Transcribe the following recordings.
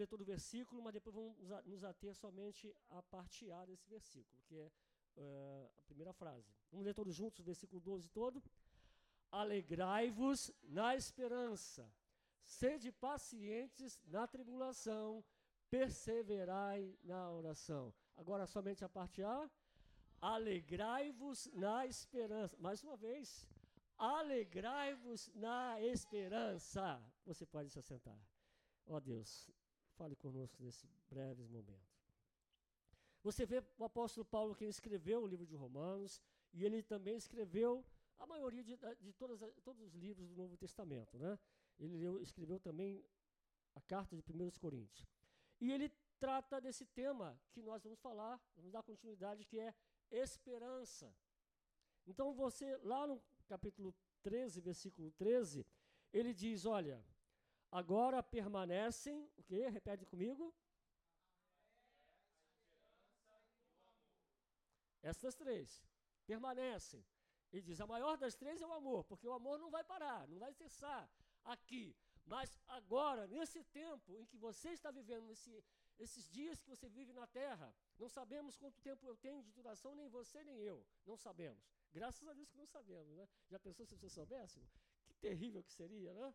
ler todo o versículo, mas depois vamos nos ater somente à parte A desse versículo, que é uh, a primeira frase. Vamos ler todos juntos o versículo 12 todo? Alegrai-vos na esperança, sede pacientes na tribulação, perseverai na oração. Agora somente a parte A. Alegrai-vos na esperança. Mais uma vez. Alegrai-vos na esperança. Você pode se assentar. Ó oh Deus, fale conosco nesse breves momento. Você vê o apóstolo Paulo quem escreveu o livro de Romanos e ele também escreveu a maioria de, de todas, todos os livros do Novo Testamento. Né? Ele escreveu também a carta de 1 Coríntios. E ele trata desse tema que nós vamos falar, vamos dar continuidade, que é esperança. Então você, lá no capítulo 13, versículo 13, ele diz, olha, agora permanecem, o quê? Repete comigo. Essas três permanecem. Ele diz: a maior das três é o amor, porque o amor não vai parar, não vai cessar aqui. Mas agora, nesse tempo em que você está vivendo, nesse, esses dias que você vive na terra, não sabemos quanto tempo eu tenho de duração, nem você nem eu. Não sabemos. Graças a Deus que não sabemos, né? Já pensou se você soubesse? Que terrível que seria, né?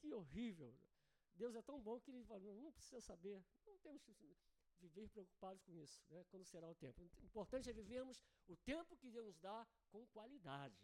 Que horrível. Deus é tão bom que ele fala, não, não precisa saber. Não temos que viver preocupados com isso, né? quando será o tempo. O importante é vivermos o tempo que Deus nos dá com qualidade.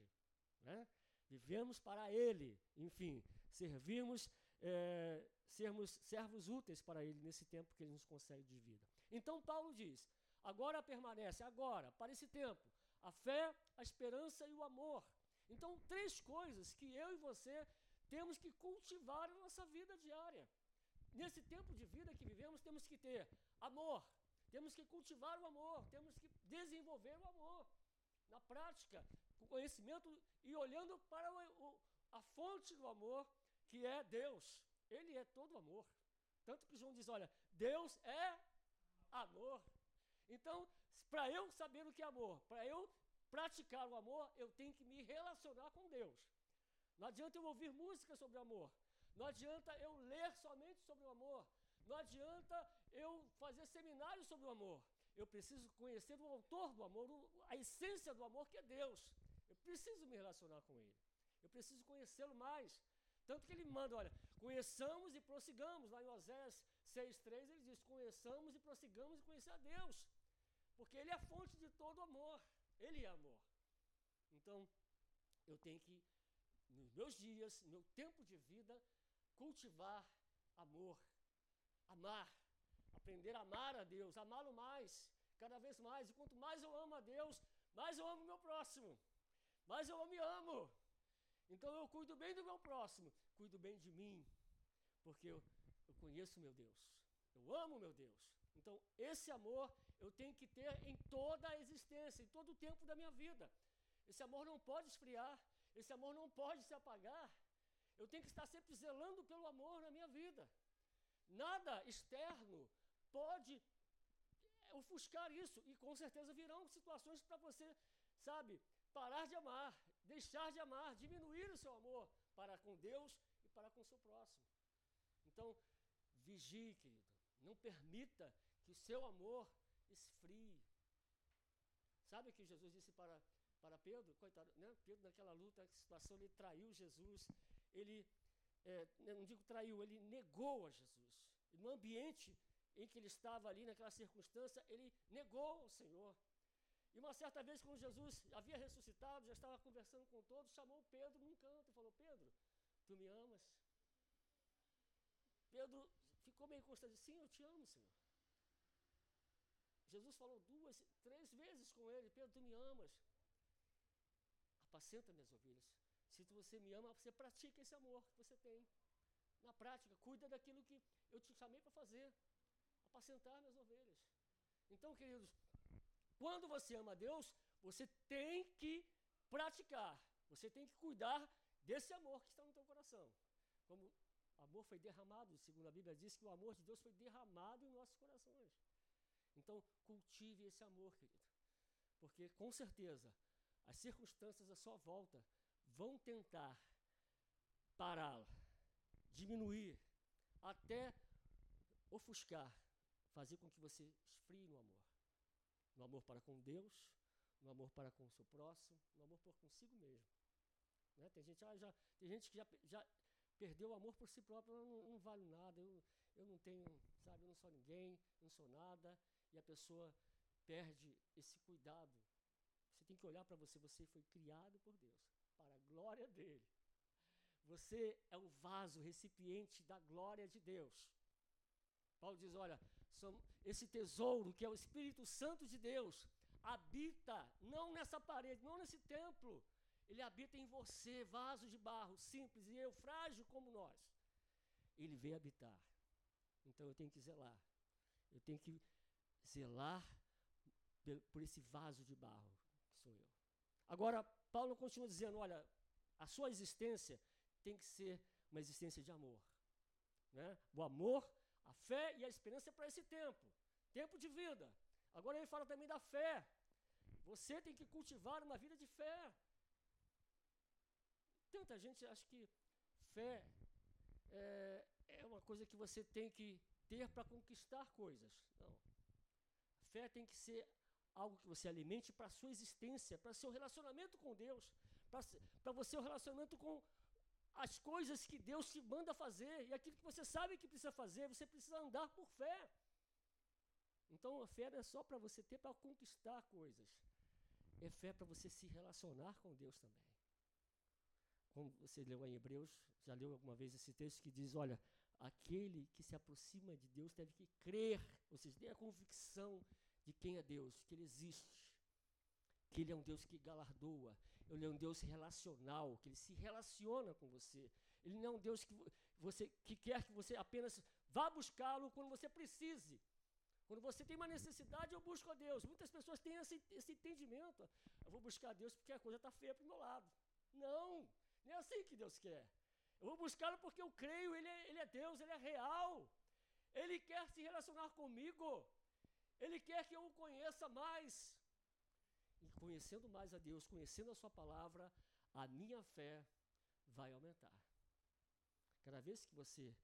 Né? Vivemos para Ele, enfim, servimos, é, sermos servos úteis para Ele nesse tempo que Ele nos concede de vida. Então Paulo diz: agora permanece, agora, para esse tempo, a fé, a esperança e o amor. Então, três coisas que eu e você temos que cultivar na nossa vida diária. Nesse tempo de vida que vivemos, temos que ter amor, temos que cultivar o amor, temos que desenvolver o amor. Na prática, com conhecimento e olhando para o, o, a fonte do amor, que é Deus. Ele é todo amor. Tanto que João diz: olha, Deus é amor. Então, para eu saber o que é amor, para eu praticar o amor, eu tenho que me relacionar com Deus. Não adianta eu ouvir música sobre amor. Não adianta eu ler somente sobre o amor. Não adianta eu fazer seminários sobre o amor. Eu preciso conhecer o autor do amor, a essência do amor que é Deus. Eu preciso me relacionar com Ele. Eu preciso conhecê-lo mais. Tanto que ele manda, olha, conheçamos e prossigamos. Lá em Osés 6,3 ele diz: conheçamos e prossigamos e conhecer a Deus. Porque Ele é a fonte de todo amor. Ele é amor. Então, eu tenho que, nos meus dias, no meu tempo de vida, cultivar amor, amar, aprender a amar a Deus, amá-lo mais, cada vez mais. E quanto mais eu amo a Deus, mais eu amo o meu próximo, mais eu me amo. Então eu cuido bem do meu próximo, cuido bem de mim, porque eu, eu conheço meu Deus, eu amo meu Deus. Então esse amor eu tenho que ter em toda a existência, em todo o tempo da minha vida. Esse amor não pode esfriar, esse amor não pode se apagar. Eu tenho que estar sempre zelando pelo amor na minha vida. Nada externo pode ofuscar isso. E com certeza virão situações para você, sabe, parar de amar, deixar de amar, diminuir o seu amor para com Deus e para com o seu próximo. Então, vigie, querido. Não permita que o seu amor esfrie. Sabe o que Jesus disse para, para Pedro? Coitado, né? Pedro, naquela luta, situação, ele traiu Jesus ele, é, não digo traiu, ele negou a Jesus. E no ambiente em que ele estava ali, naquela circunstância, ele negou ao Senhor. E uma certa vez, quando Jesus havia ressuscitado, já estava conversando com todos, chamou Pedro num canto e falou: Pedro, tu me amas? Pedro ficou meio constante: Sim, eu te amo, Senhor. Jesus falou duas, três vezes com ele: Pedro, tu me amas? Apacenta minhas ovelhas. Se você me ama, você pratica esse amor que você tem. Na prática, cuida daquilo que eu te chamei para fazer. Apacentar minhas ovelhas. Então, queridos, quando você ama a Deus, você tem que praticar. Você tem que cuidar desse amor que está no teu coração. Como o amor foi derramado, segundo a Bíblia diz que o amor de Deus foi derramado em nossos corações. Então, cultive esse amor, querido. Porque, com certeza, as circunstâncias à sua volta vão tentar pará-la, diminuir, até ofuscar, fazer com que você esfrie no amor. No amor para com Deus, no amor para com o seu próximo, no amor por consigo mesmo. Né? Tem, gente, ah, já, tem gente que já, já perdeu o amor por si próprio, eu não, não vale nada, eu, eu não tenho, sabe, eu não sou ninguém, não sou nada, e a pessoa perde esse cuidado. Você tem que olhar para você, você foi criado por Deus, para a glória dele. Você é o vaso, recipiente da glória de Deus. Paulo diz: olha, esse tesouro que é o Espírito Santo de Deus habita não nessa parede, não nesse templo. Ele habita em você, vaso de barro, simples e eu, frágil como nós. Ele veio habitar. Então eu tenho que zelar. Eu tenho que zelar por esse vaso de barro. Agora, Paulo continua dizendo: olha, a sua existência tem que ser uma existência de amor. Né? O amor, a fé e a esperança é para esse tempo tempo de vida. Agora ele fala também da fé. Você tem que cultivar uma vida de fé. Tanta gente acha que fé é, é uma coisa que você tem que ter para conquistar coisas. Não. Fé tem que ser algo que você alimente para a sua existência, para seu relacionamento com Deus, para você o relacionamento com as coisas que Deus te manda fazer e aquilo que você sabe que precisa fazer, você precisa andar por fé. Então a fé não é só para você ter para conquistar coisas, é fé para você se relacionar com Deus também. Como você leu em Hebreus, já leu alguma vez esse texto que diz: olha, aquele que se aproxima de Deus deve que crer, ou seja, tem a convicção de quem é Deus, que Ele existe, que Ele é um Deus que galardoa, Ele é um Deus relacional, que Ele se relaciona com você. Ele não é um Deus que, você, que quer que você apenas vá buscá-lo quando você precise. Quando você tem uma necessidade, eu busco a Deus. Muitas pessoas têm esse, esse entendimento. Eu vou buscar a Deus porque a coisa está feia para o meu lado. Não, não é assim que Deus quer. Eu vou buscá-lo porque eu creio, ele é, ele é Deus, Ele é real. Ele quer se relacionar comigo. Ele quer que eu o conheça mais. E conhecendo mais a Deus, conhecendo a Sua palavra, a minha fé vai aumentar. Cada vez que você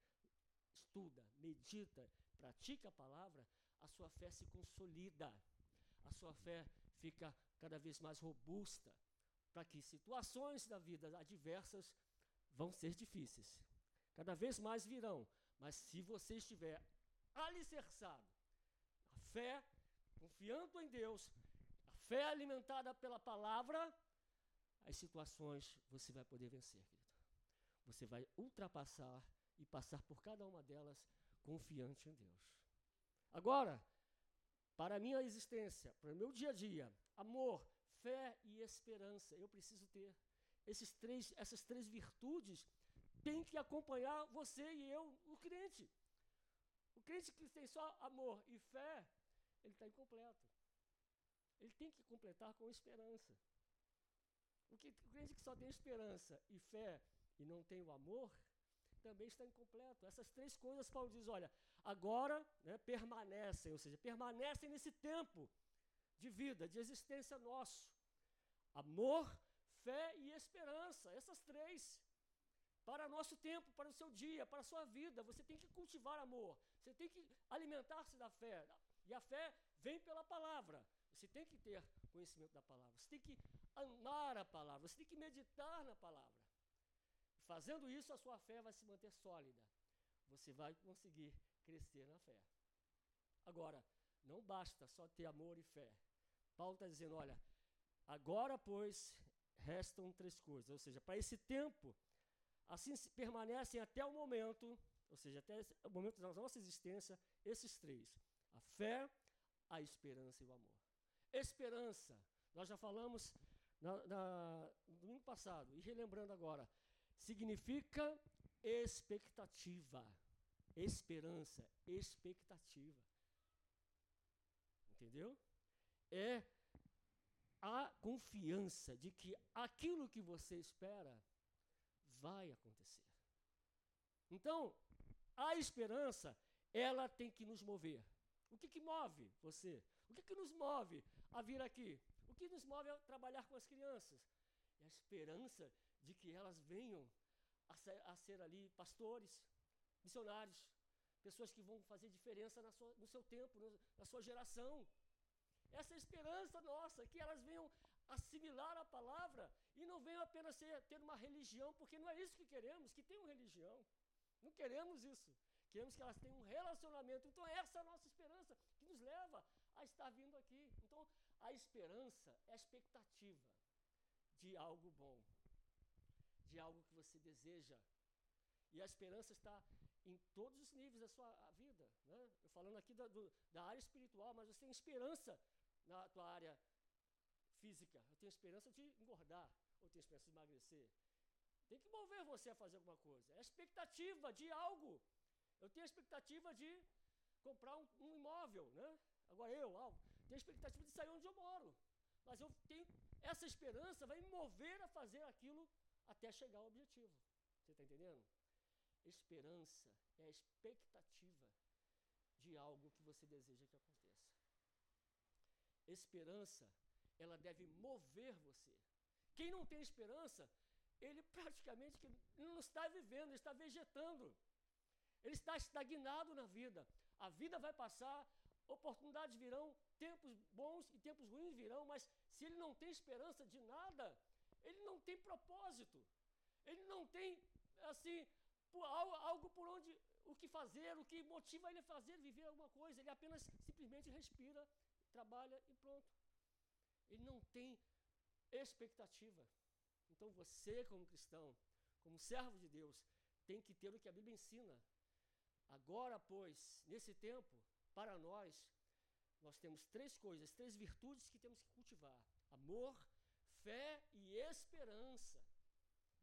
estuda, medita, pratica a palavra, a sua fé se consolida, a sua fé fica cada vez mais robusta, para que situações da vida adversas vão ser difíceis. Cada vez mais virão, mas se você estiver alicerçado, fé, confiando em Deus, a fé alimentada pela palavra, as situações você vai poder vencer, querido. Você vai ultrapassar e passar por cada uma delas confiante em Deus. Agora, para a minha existência, para o meu dia a dia, amor, fé e esperança, eu preciso ter. Esses três, essas três virtudes têm que acompanhar você e eu, o crente. O crente que tem só amor e fé, ele está incompleto. Ele tem que completar com esperança. O, que, o crente que só tem esperança e fé e não tem o amor, também está incompleto. Essas três coisas, Paulo diz: olha, agora né, permanecem, ou seja, permanecem nesse tempo de vida, de existência nosso. Amor, fé e esperança, essas três. Para nosso tempo, para o seu dia, para a sua vida, você tem que cultivar amor, você tem que alimentar-se da fé. E a fé vem pela palavra. Você tem que ter conhecimento da palavra, você tem que amar a palavra, você tem que meditar na palavra. Fazendo isso, a sua fé vai se manter sólida. Você vai conseguir crescer na fé. Agora, não basta só ter amor e fé. Paulo está dizendo: olha, agora, pois, restam três coisas. Ou seja, para esse tempo, assim permanecem até o momento, ou seja, até o momento da nossa existência, esses três: a fé, a esperança e o amor. Esperança, nós já falamos na, na, no domingo passado, e relembrando agora, significa expectativa. Esperança, expectativa. Entendeu? É a confiança de que aquilo que você espera vai acontecer. Então, a esperança, ela tem que nos mover. O que, que move você? O que, que nos move a vir aqui? O que nos move a trabalhar com as crianças? É a esperança de que elas venham a ser, a ser ali pastores, missionários, pessoas que vão fazer diferença sua, no seu tempo, no, na sua geração. Essa é esperança nossa, que elas venham assimilar a palavra e não venham apenas ser, ter uma religião, porque não é isso que queremos, que tenham religião. Não queremos isso. Queremos que elas tenham um relacionamento. Então, essa é a nossa esperança que nos leva a estar vindo aqui. Então, a esperança é a expectativa de algo bom, de algo que você deseja. E a esperança está em todos os níveis da sua vida. Né? Eu falando aqui da, do, da área espiritual, mas você tem esperança na tua área física. Eu tenho esperança de engordar, ou tenho esperança de emagrecer. Tem que mover você a fazer alguma coisa. É a expectativa de algo. Eu tenho a expectativa de comprar um, um imóvel, né? Agora eu, algo. Tenho a expectativa de sair onde eu moro. Mas eu tenho essa esperança vai me mover a fazer aquilo até chegar ao objetivo. Você está entendendo? Esperança é a expectativa de algo que você deseja que aconteça. Esperança, ela deve mover você. Quem não tem esperança, ele praticamente não está vivendo, está vegetando. Ele está estagnado na vida. A vida vai passar, oportunidades virão, tempos bons e tempos ruins virão, mas se ele não tem esperança de nada, ele não tem propósito. Ele não tem, assim, algo por onde, o que fazer, o que motiva ele a fazer, viver alguma coisa. Ele apenas simplesmente respira, trabalha e pronto. Ele não tem expectativa. Então você, como cristão, como servo de Deus, tem que ter o que a Bíblia ensina. Agora, pois, nesse tempo, para nós, nós temos três coisas, três virtudes que temos que cultivar: amor, fé e esperança.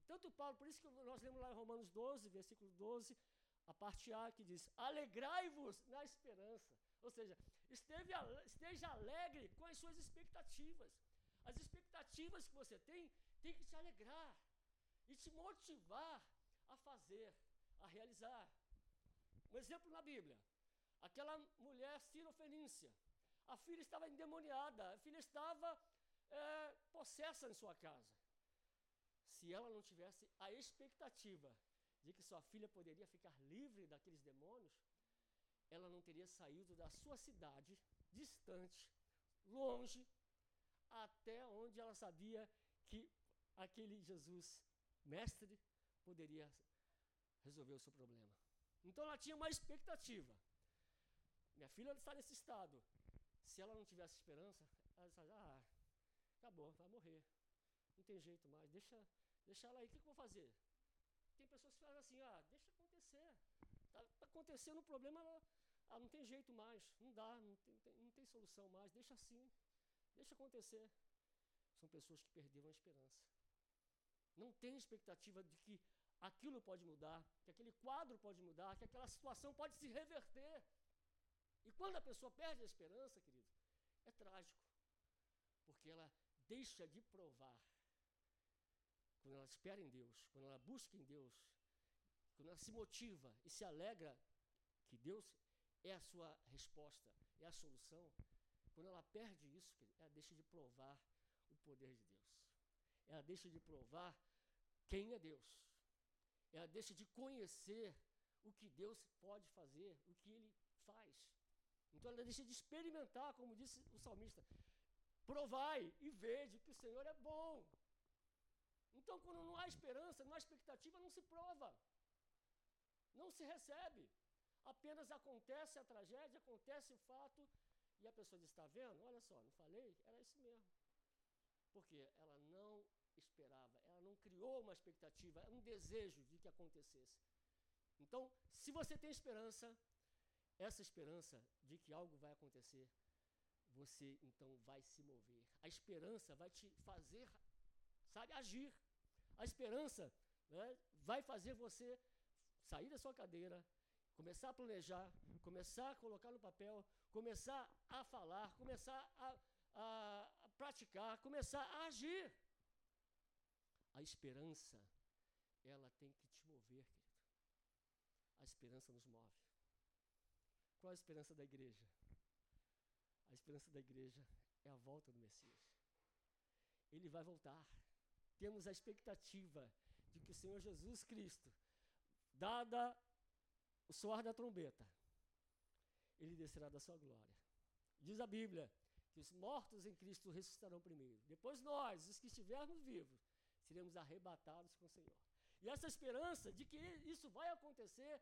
Tanto Paulo, por isso que nós lemos lá em Romanos 12, versículo 12, a parte A que diz: Alegrai-vos na esperança. Ou seja, esteja alegre com as suas expectativas. As expectativas que você tem tem que te alegrar e te motivar a fazer, a realizar. Um exemplo na Bíblia: aquela mulher cirofenícia. A filha estava endemoniada, a filha estava é, possessa em sua casa. Se ela não tivesse a expectativa de que sua filha poderia ficar livre daqueles demônios, ela não teria saído da sua cidade, distante, longe, até onde ela sabia que aquele Jesus, mestre, poderia resolver o seu problema. Então ela tinha uma expectativa. Minha filha está nesse estado. Se ela não tivesse esperança, ela disse, ah, acabou, vai morrer. Não tem jeito mais, deixa, deixa ela aí, o que, eu vou fazer? Tem pessoas que falam assim, ah, deixa acontecer. Está tá acontecendo um problema, ah, não tem jeito mais, não dá, não tem, não tem solução mais, deixa assim, deixa acontecer. São pessoas que perderam a esperança. Não tem expectativa de que aquilo pode mudar, que aquele quadro pode mudar, que aquela situação pode se reverter. E quando a pessoa perde a esperança, querido, é trágico. Porque ela deixa de provar. Quando ela espera em Deus, quando ela busca em Deus, quando ela se motiva e se alegra que Deus é a sua resposta, é a solução, quando ela perde isso, ela deixa de provar o poder de Deus. Ela deixa de provar quem é Deus. Ela deixa de conhecer o que Deus pode fazer, o que Ele faz. Então ela deixa de experimentar, como disse o salmista, provai e vede que o Senhor é bom. Então, quando não há esperança, não há expectativa, não se prova, não se recebe. Apenas acontece a tragédia, acontece o fato, e a pessoa diz: Está vendo? Olha só, não falei? Era isso mesmo. Porque ela não esperava, criou uma expectativa, um desejo de que acontecesse. Então, se você tem esperança, essa esperança de que algo vai acontecer, você então vai se mover. A esperança vai te fazer, sabe, agir. A esperança né, vai fazer você sair da sua cadeira, começar a planejar, começar a colocar no papel, começar a falar, começar a, a, a praticar, começar a agir. A esperança, ela tem que te mover, querido. A esperança nos move. Qual a esperança da igreja? A esperança da igreja é a volta do Messias. Ele vai voltar. Temos a expectativa de que o Senhor Jesus Cristo, dada o soar da trombeta, ele descerá da sua glória. Diz a Bíblia que os mortos em Cristo ressuscitarão primeiro. Depois nós, os que estivermos vivos, seremos arrebatados com o Senhor. E essa esperança de que isso vai acontecer,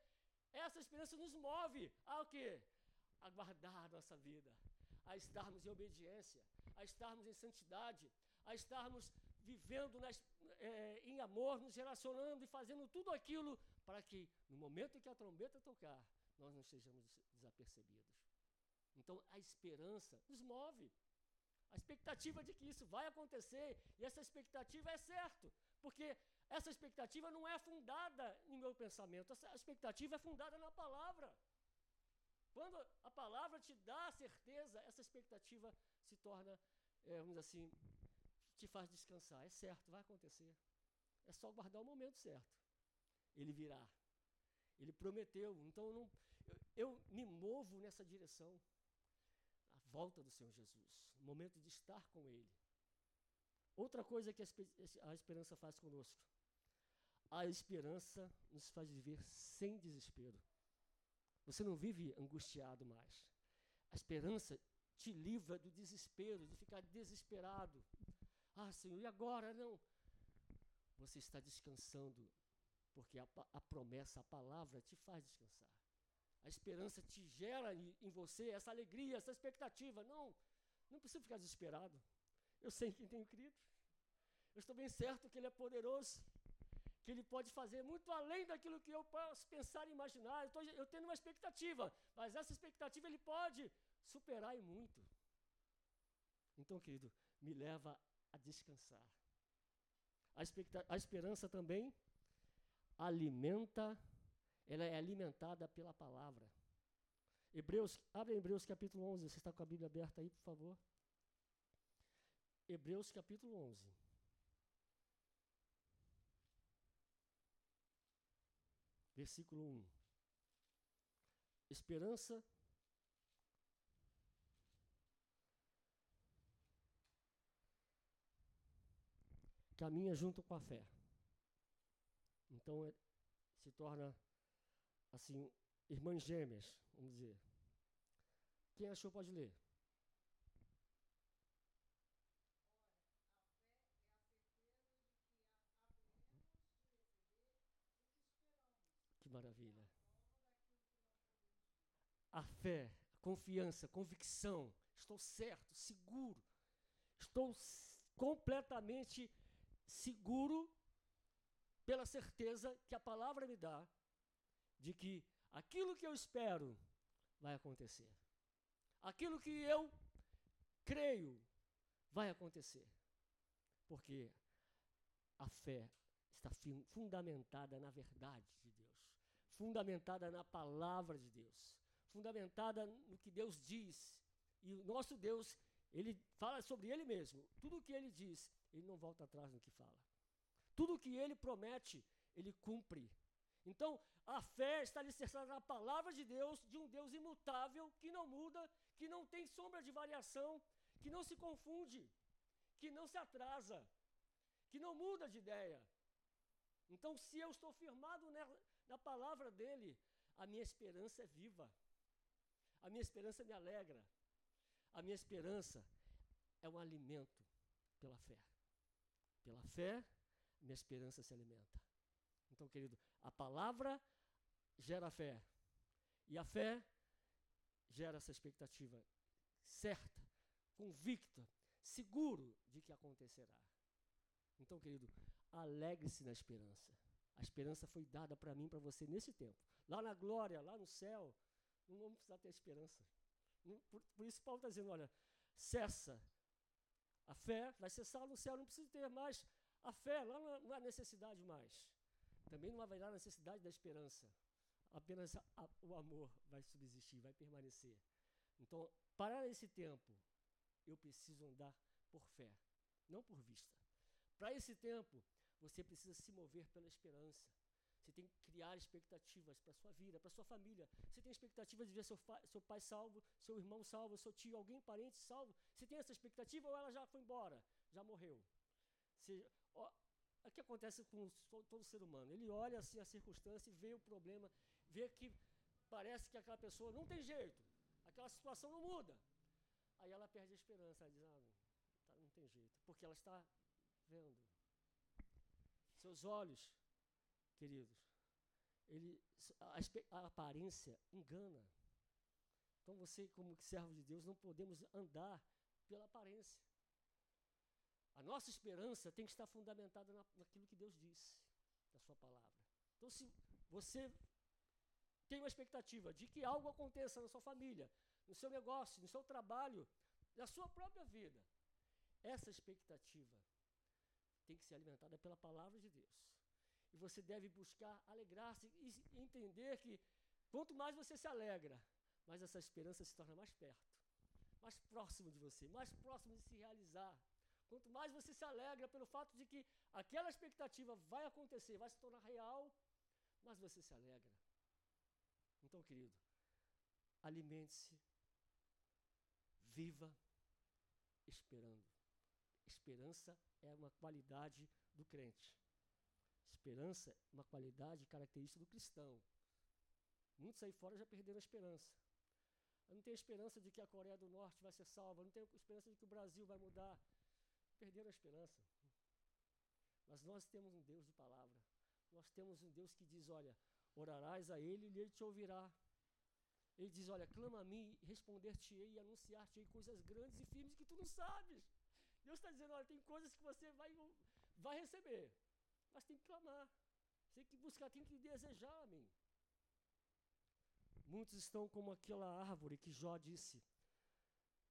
essa esperança nos move a o quê? A guardar nossa vida, a estarmos em obediência, a estarmos em santidade, a estarmos vivendo nas, é, em amor, nos relacionando e fazendo tudo aquilo para que, no momento em que a trombeta tocar, nós não sejamos desapercebidos. Então, a esperança nos move. A expectativa de que isso vai acontecer, e essa expectativa é certo, porque essa expectativa não é fundada em meu pensamento, essa expectativa é fundada na palavra. Quando a palavra te dá certeza, essa expectativa se torna, é, vamos dizer assim, te faz descansar. É certo, vai acontecer. É só guardar o momento certo. Ele virá. Ele prometeu. Então eu, não, eu, eu me movo nessa direção. Volta do Senhor Jesus. O momento de estar com Ele. Outra coisa que a esperança faz conosco. A esperança nos faz viver sem desespero. Você não vive angustiado mais. A esperança te livra do desespero, de ficar desesperado. Ah, Senhor, e agora? Não. Você está descansando, porque a, a promessa, a palavra te faz descansar. A esperança te gera em, você essa alegria, essa expectativa. Não, não precisa ficar desesperado. Eu sei quem tenho crido. Eu estou bem certo que Ele é poderoso, que Ele pode fazer muito além daquilo que eu posso pensar e imaginar. Eu, estou, eu tenho uma expectativa, mas essa expectativa Ele pode superar e muito. Então, querido, me leva a descansar. A, a esperança também alimenta, ela é alimentada pela palavra. Hebreus, abre Hebreus capítulo 11, você está com a Bíblia aberta aí, por favor. Hebreus capítulo 11. Versículo 1. Esperança caminha junto com a fé. Então é, se torna assim, irmãs gêmeas, vamos dizer. Quem achou pode ler. Que maravilha. A fé, a confiança, a convicção. Estou certo, seguro. Estou completamente seguro pela certeza que a palavra me dá de que aquilo que eu espero vai acontecer. Aquilo que eu creio vai acontecer. Porque a fé está fundamentada na verdade de Deus, fundamentada na palavra de Deus, fundamentada no que Deus diz. E o nosso Deus, ele fala sobre ele mesmo. Tudo o que ele diz ele não volta atrás no que fala. Tudo que ele promete, ele cumpre. Então, a fé está alicerçada na palavra de Deus, de um Deus imutável, que não muda, que não tem sombra de variação, que não se confunde, que não se atrasa, que não muda de ideia. Então, se eu estou firmado na, na palavra dele, a minha esperança é viva. A minha esperança me alegra. A minha esperança é um alimento pela fé. Pela fé, minha esperança se alimenta. Então, querido, a palavra gera fé. E a fé gera essa expectativa certa, convicta, seguro de que acontecerá. Então, querido, alegre-se na esperança. A esperança foi dada para mim, para você nesse tempo. Lá na glória, lá no céu, não vamos precisar ter esperança. Por, por isso Paulo está dizendo, olha, cessa a fé vai cessar no céu, não precisa ter mais a fé, lá não há necessidade mais. Também não haverá necessidade da esperança. Apenas a, a, o amor vai subsistir, vai permanecer. Então, para esse tempo, eu preciso andar por fé, não por vista. Para esse tempo, você precisa se mover pela esperança. Você tem que criar expectativas para a sua vida, para a sua família. Você tem expectativa de ver seu, seu pai salvo, seu irmão salvo, seu tio, alguém parente salvo. Você tem essa expectativa ou ela já foi embora, já morreu? Você, ó, o que acontece com todo ser humano? Ele olha assim a circunstância e vê o problema, vê que parece que aquela pessoa não tem jeito, aquela situação não muda. Aí ela perde a esperança, ela diz, ah, tá, não tem jeito, porque ela está vendo. Seus olhos, queridos, ele, a, a aparência engana. Então você, como servo de Deus, não podemos andar pela aparência. A nossa esperança tem que estar fundamentada na, naquilo que Deus disse, na sua palavra. Então, se você tem uma expectativa de que algo aconteça na sua família, no seu negócio, no seu trabalho, na sua própria vida, essa expectativa tem que ser alimentada pela palavra de Deus. E você deve buscar alegrar-se e entender que quanto mais você se alegra, mais essa esperança se torna mais perto, mais próximo de você, mais próximo de se realizar. Quanto mais você se alegra pelo fato de que aquela expectativa vai acontecer, vai se tornar real, mais você se alegra. Então, querido, alimente-se, viva esperando. Esperança é uma qualidade do crente. Esperança é uma qualidade característica do cristão. Muitos aí fora já perderam a esperança. Eu não tenho esperança de que a Coreia do Norte vai ser salva, eu não tenho esperança de que o Brasil vai mudar. Perderam a esperança. Mas nós temos um Deus de palavra. Nós temos um Deus que diz: olha, orarás a Ele e Ele te ouvirá. Ele diz: olha, clama a mim, responder-te-ei e anunciar-te-ei coisas grandes e firmes que tu não sabes. Deus está dizendo: olha, tem coisas que você vai, vai receber, mas tem que clamar, tem que buscar, tem que desejar a mim. Muitos estão como aquela árvore que Jó disse.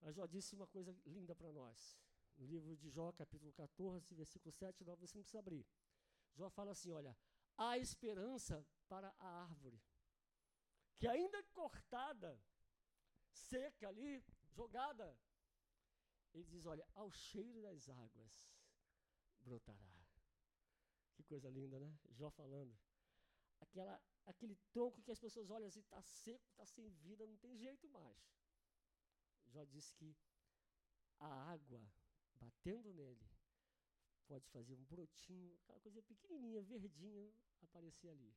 A Jó disse uma coisa linda para nós. No livro de Jó, capítulo 14, versículo 7 9, você não precisa abrir. Jó fala assim: olha, há esperança para a árvore, que ainda cortada, seca ali, jogada, ele diz: olha, ao cheiro das águas brotará. Que coisa linda, né? Jó falando. Aquela, aquele tronco que as pessoas olham assim, está seco, está sem vida, não tem jeito mais. Jó disse que a água batendo nele pode fazer um brotinho, aquela coisa pequenininha, verdinha, aparecer ali.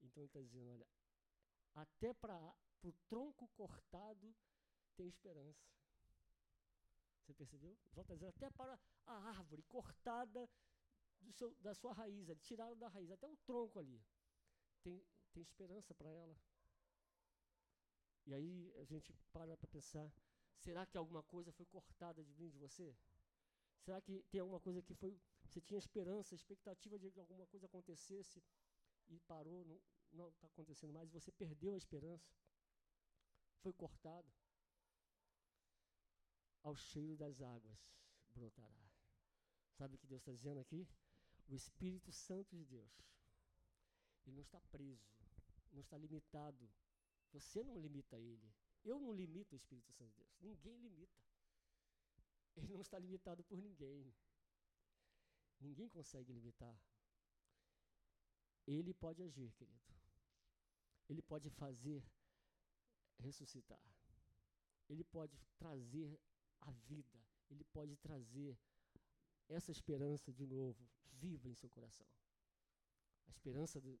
Então ele está dizendo, olha, até para o tronco cortado tem esperança. Você percebeu? Jó está dizendo, até para a árvore cortada seu, da sua raiz, tirada da raiz, até o tronco ali. Tem, tem esperança para ela. E aí a gente para para pensar, será que alguma coisa foi cortada de mim, de você? Será que tem alguma coisa que foi, você tinha esperança, expectativa de que alguma coisa acontecesse e parou, não está acontecendo mais, você perdeu a esperança, foi cortado? Ao cheiro das águas brotará. Sabe o que Deus está dizendo aqui? O Espírito Santo de Deus ele não está preso, não está limitado. Você não limita ele. Eu não limito o Espírito Santo de Deus. Ninguém limita. Ele não está limitado por ninguém. Ninguém consegue limitar. Ele pode agir, querido. Ele pode fazer ressuscitar. Ele pode trazer a vida. Ele pode trazer essa esperança de novo, viva em seu coração. A esperança do,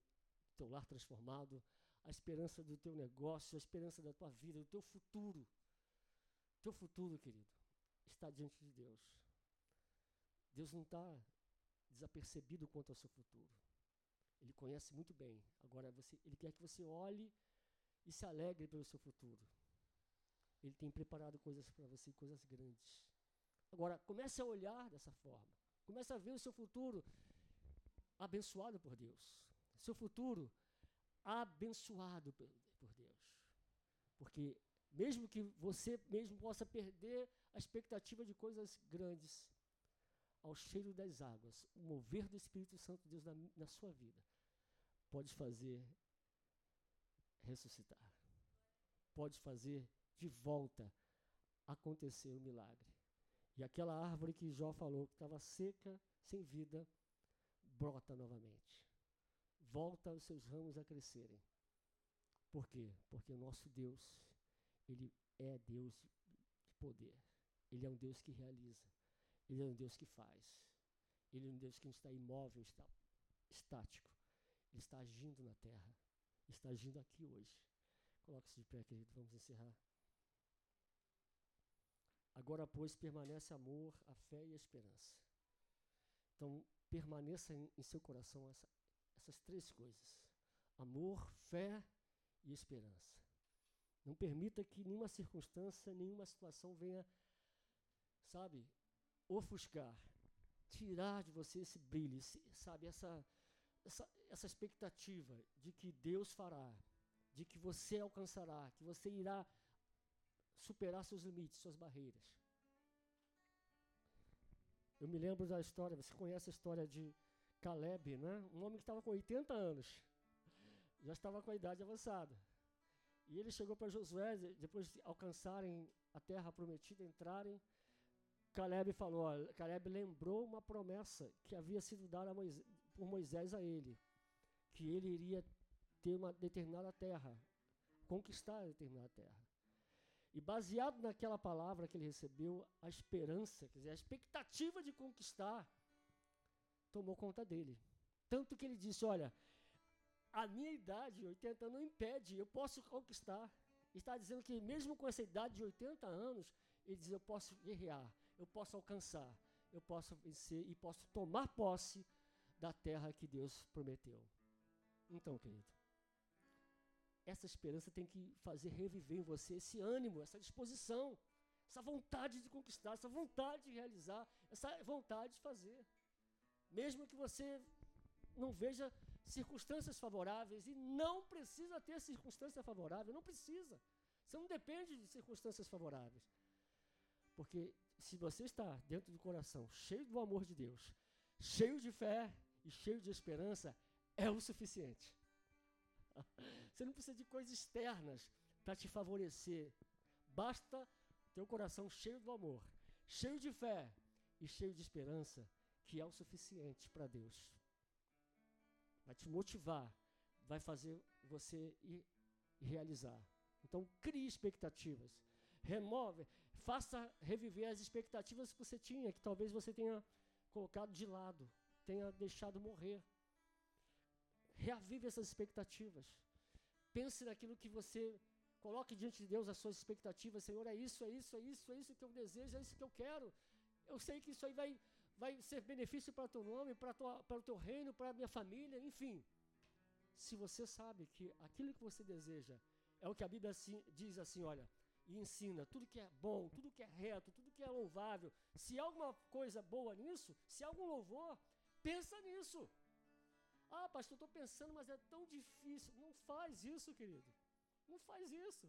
teu lar transformado, a esperança do teu negócio, a esperança da tua vida, do teu futuro. Teu futuro, querido, está diante de Deus. Deus não está desapercebido quanto ao seu futuro. Ele conhece muito bem. Agora, você, Ele quer que você olhe e se alegre pelo seu futuro. Ele tem preparado coisas para você, coisas grandes. Agora, comece a olhar dessa forma. Comece a ver o seu futuro abençoado por Deus seu futuro abençoado por, Deus. Porque mesmo que você mesmo possa perder a expectativa de coisas grandes, ao cheiro das águas, o mover do Espírito Santo de Deus na, na sua vida pode fazer ressuscitar. Pode fazer de volta acontecer o um milagre. E aquela árvore que Jó falou que estava seca, sem vida, brota novamente volta os seus ramos a crescerem. Por quê? Porque o nosso Deus, ele é Deus de poder. Ele é um Deus que realiza. Ele é um Deus que faz. Ele é um Deus que não está imóvel, está estático. Ele está agindo na terra. está agindo aqui hoje. Coloque-se de pé, querido, vamos encerrar. Agora, pois, permanece amor, a fé e a esperança. Então, permaneça em, em seu coração essa, essas três coisas: amor, fé e esperança. Não permita que nenhuma circunstância, nenhuma situação venha, sabe, ofuscar, tirar de você esse brilho, sabe, essa, essa, essa expectativa de que Deus fará, de que você alcançará, que você irá superar seus limites, suas barreiras. Eu me lembro da história, você conhece a história de Caleb, né? Um homem que estava com 80 anos, já estava com a idade avançada. E ele chegou para Josué, depois de alcançarem a terra prometida, entrarem, Caleb falou, ó, Caleb lembrou uma promessa que havia sido dada Moisés, por Moisés a ele, que ele iria ter uma determinada terra, conquistar determinada terra. E baseado naquela palavra que ele recebeu, a esperança, quer dizer, a expectativa de conquistar, tomou conta dele. Tanto que ele disse: Olha, a minha idade, 80 não impede, eu posso conquistar. Está dizendo que, mesmo com essa idade de 80 anos, ele diz: Eu posso guerrear, eu posso alcançar, eu posso vencer e posso tomar posse da terra que Deus prometeu. Então, querido, essa esperança tem que fazer reviver em você esse ânimo, essa disposição, essa vontade de conquistar, essa vontade de realizar, essa vontade de fazer. Mesmo que você não veja circunstâncias favoráveis, e não precisa ter circunstância favorável, não precisa. Você não depende de circunstâncias favoráveis. Porque se você está dentro do coração cheio do amor de Deus, cheio de fé e cheio de esperança, é o suficiente. Você não precisa de coisas externas para te favorecer. Basta ter o coração cheio do amor, cheio de fé e cheio de esperança, que é o suficiente para Deus. Vai te motivar, vai fazer você ir realizar. Então, crie expectativas. Remove, faça reviver as expectativas que você tinha, que talvez você tenha colocado de lado, tenha deixado morrer. Reavive essas expectativas. Pense naquilo que você coloque diante de Deus as suas expectativas. Senhor, é isso, é isso, é isso, é isso que eu desejo, é isso que eu quero. Eu sei que isso aí vai, vai ser benefício para teu nome, para o teu reino, para a minha família, enfim. Se você sabe que aquilo que você deseja é o que a Bíblia assim, diz assim, olha, e ensina tudo que é bom, tudo que é reto, tudo que é louvável. Se há alguma coisa boa nisso, se há algum louvor, pensa nisso. Ah, pastor, estou pensando, mas é tão difícil. Não faz isso, querido. Não faz isso.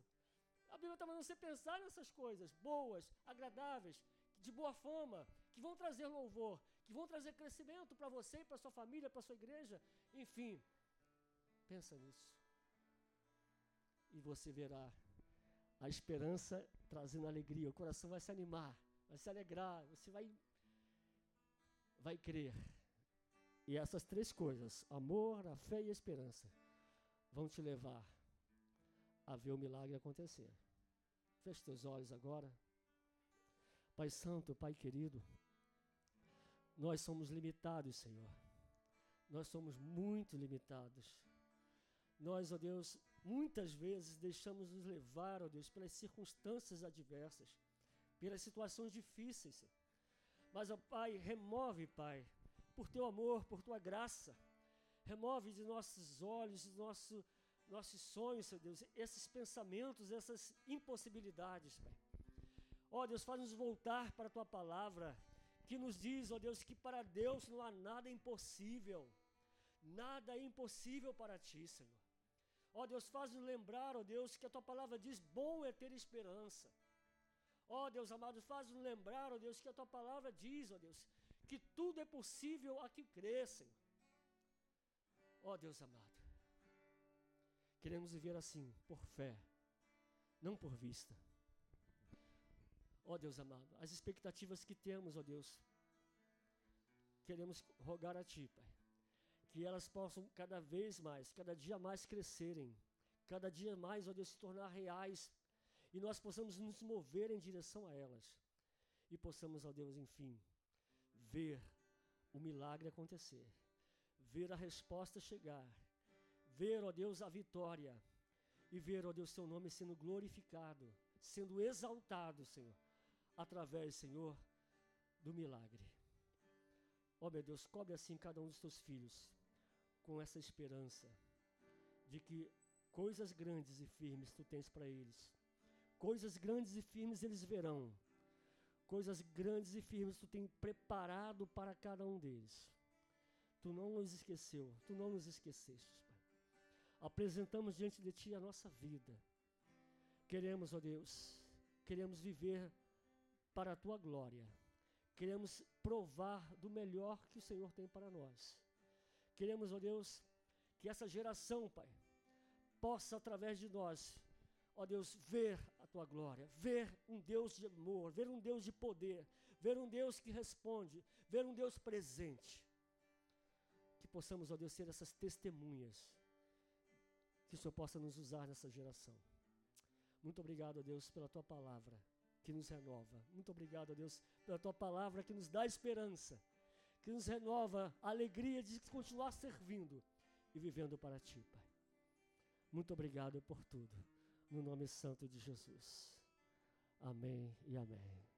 A Bíblia está mandando você pensar nessas coisas boas, agradáveis, de boa fama, que vão trazer louvor, que vão trazer crescimento para você, para sua família, para sua igreja. Enfim, pensa nisso. E você verá a esperança trazendo alegria. O coração vai se animar, vai se alegrar, você vai vai crer. E essas três coisas, amor, a fé e a esperança, vão te levar a ver o milagre acontecer. Feche teus olhos agora. Pai Santo, Pai querido, nós somos limitados, Senhor. Nós somos muito limitados. Nós, ó Deus, muitas vezes deixamos nos levar, ó Deus, pelas circunstâncias adversas, pelas situações difíceis. Mas, ó Pai, remove, Pai, por teu amor, por tua graça. Remove de nossos olhos, de nosso, nossos sonhos, Senhor Deus, esses pensamentos, essas impossibilidades, Pai. Ó Deus, faz-nos voltar para a tua palavra, que nos diz, ó Deus, que para Deus não há nada impossível. Nada é impossível para ti, Senhor. Ó Deus, faz-nos lembrar, ó Deus, que a tua palavra diz: bom é ter esperança. Ó Deus amado, faz-nos lembrar, ó Deus, que a tua palavra diz, ó Deus, que tudo é possível a que crescem. Ó oh, Deus amado, queremos viver assim, por fé, não por vista. Ó Deus amado, as expectativas que temos, ó Deus, queremos rogar a Ti, Pai, que elas possam cada vez mais, cada dia mais crescerem, cada dia mais, ó Deus, se tornar reais, e nós possamos nos mover em direção a elas, e possamos, ó Deus, enfim, ver o milagre acontecer, ver a resposta chegar, ver, ó Deus, a vitória e ver, ó Deus, seu nome sendo glorificado, sendo exaltado, Senhor, através, Senhor, do milagre. Ó meu Deus, cobre assim cada um dos teus filhos com essa esperança de que coisas grandes e firmes tu tens para eles. Coisas grandes e firmes eles verão. Coisas grandes e firmes tu tem preparado para cada um deles. Tu não nos esqueceu, tu não nos esqueceste, Pai. Apresentamos diante de ti a nossa vida. Queremos, ó Deus, queremos viver para a tua glória. Queremos provar do melhor que o Senhor tem para nós. Queremos, ó Deus, que essa geração, Pai, possa através de nós, ó Deus, ver a tua glória, ver um Deus de amor, ver um Deus de poder, ver um Deus que responde, ver um Deus presente possamos, ó Deus, ser essas testemunhas. Que o Senhor possa nos usar nessa geração. Muito obrigado, ó Deus, pela tua palavra que nos renova. Muito obrigado, Deus, pela tua palavra que nos dá esperança, que nos renova a alegria de continuar servindo e vivendo para ti, Pai. Muito obrigado por tudo. No nome santo de Jesus. Amém e amém.